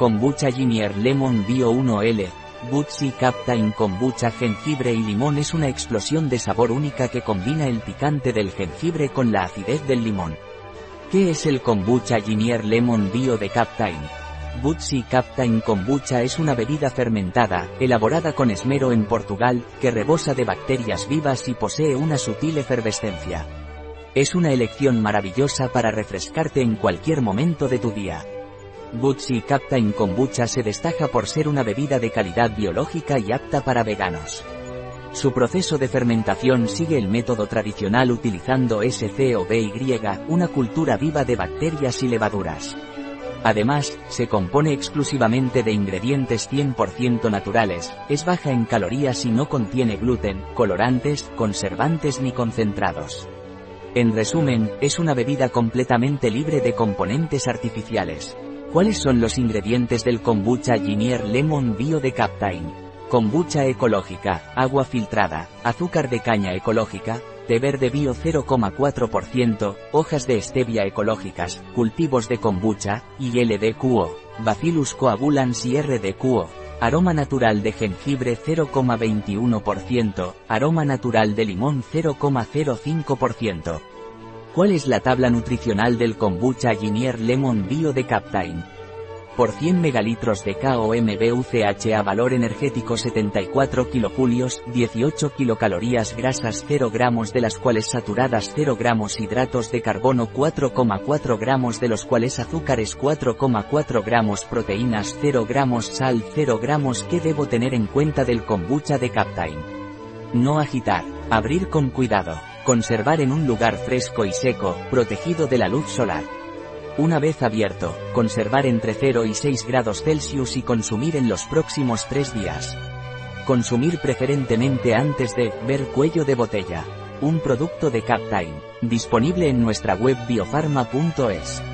Kombucha Ginier Lemon Bio 1L. Butsi Captain Kombucha Jengibre y limón es una explosión de sabor única que combina el picante del jengibre con la acidez del limón. ¿Qué es el Kombucha Ginier Lemon Bio de Captain? Butsi Captain Kombucha es una bebida fermentada, elaborada con esmero en Portugal, que rebosa de bacterias vivas y posee una sutil efervescencia. Es una elección maravillosa para refrescarte en cualquier momento de tu día. Butsi Captain Kombucha se destaca por ser una bebida de calidad biológica y apta para veganos. Su proceso de fermentación sigue el método tradicional utilizando SCOBY, una cultura viva de bacterias y levaduras. Además, se compone exclusivamente de ingredientes 100% naturales, es baja en calorías y no contiene gluten, colorantes, conservantes ni concentrados. En resumen, es una bebida completamente libre de componentes artificiales. ¿Cuáles son los ingredientes del kombucha Ginier Lemon Bio de Captain? Kombucha ecológica, agua filtrada, azúcar de caña ecológica, té verde bio 0,4%, hojas de stevia ecológicas, cultivos de kombucha, ILDQO, Bacillus coagulans y RDQO, aroma natural de jengibre 0,21%, aroma natural de limón 0,05%. ¿Cuál es la tabla nutricional del kombucha Ginier Lemon Bio de Captain? Por 100 megalitros de KOMBUCH valor energético 74 kilojulios, 18 kilocalorías grasas 0 gramos de las cuales saturadas 0 gramos hidratos de carbono 4,4 gramos de los cuales azúcares 4,4 gramos proteínas 0 gramos sal 0 gramos ¿Qué debo tener en cuenta del kombucha de Captain? No agitar. Abrir con cuidado. Conservar en un lugar fresco y seco, protegido de la luz solar. Una vez abierto, conservar entre 0 y 6 grados Celsius y consumir en los próximos 3 días. Consumir preferentemente antes de ver cuello de botella. Un producto de Captain, disponible en nuestra web biofarma.es.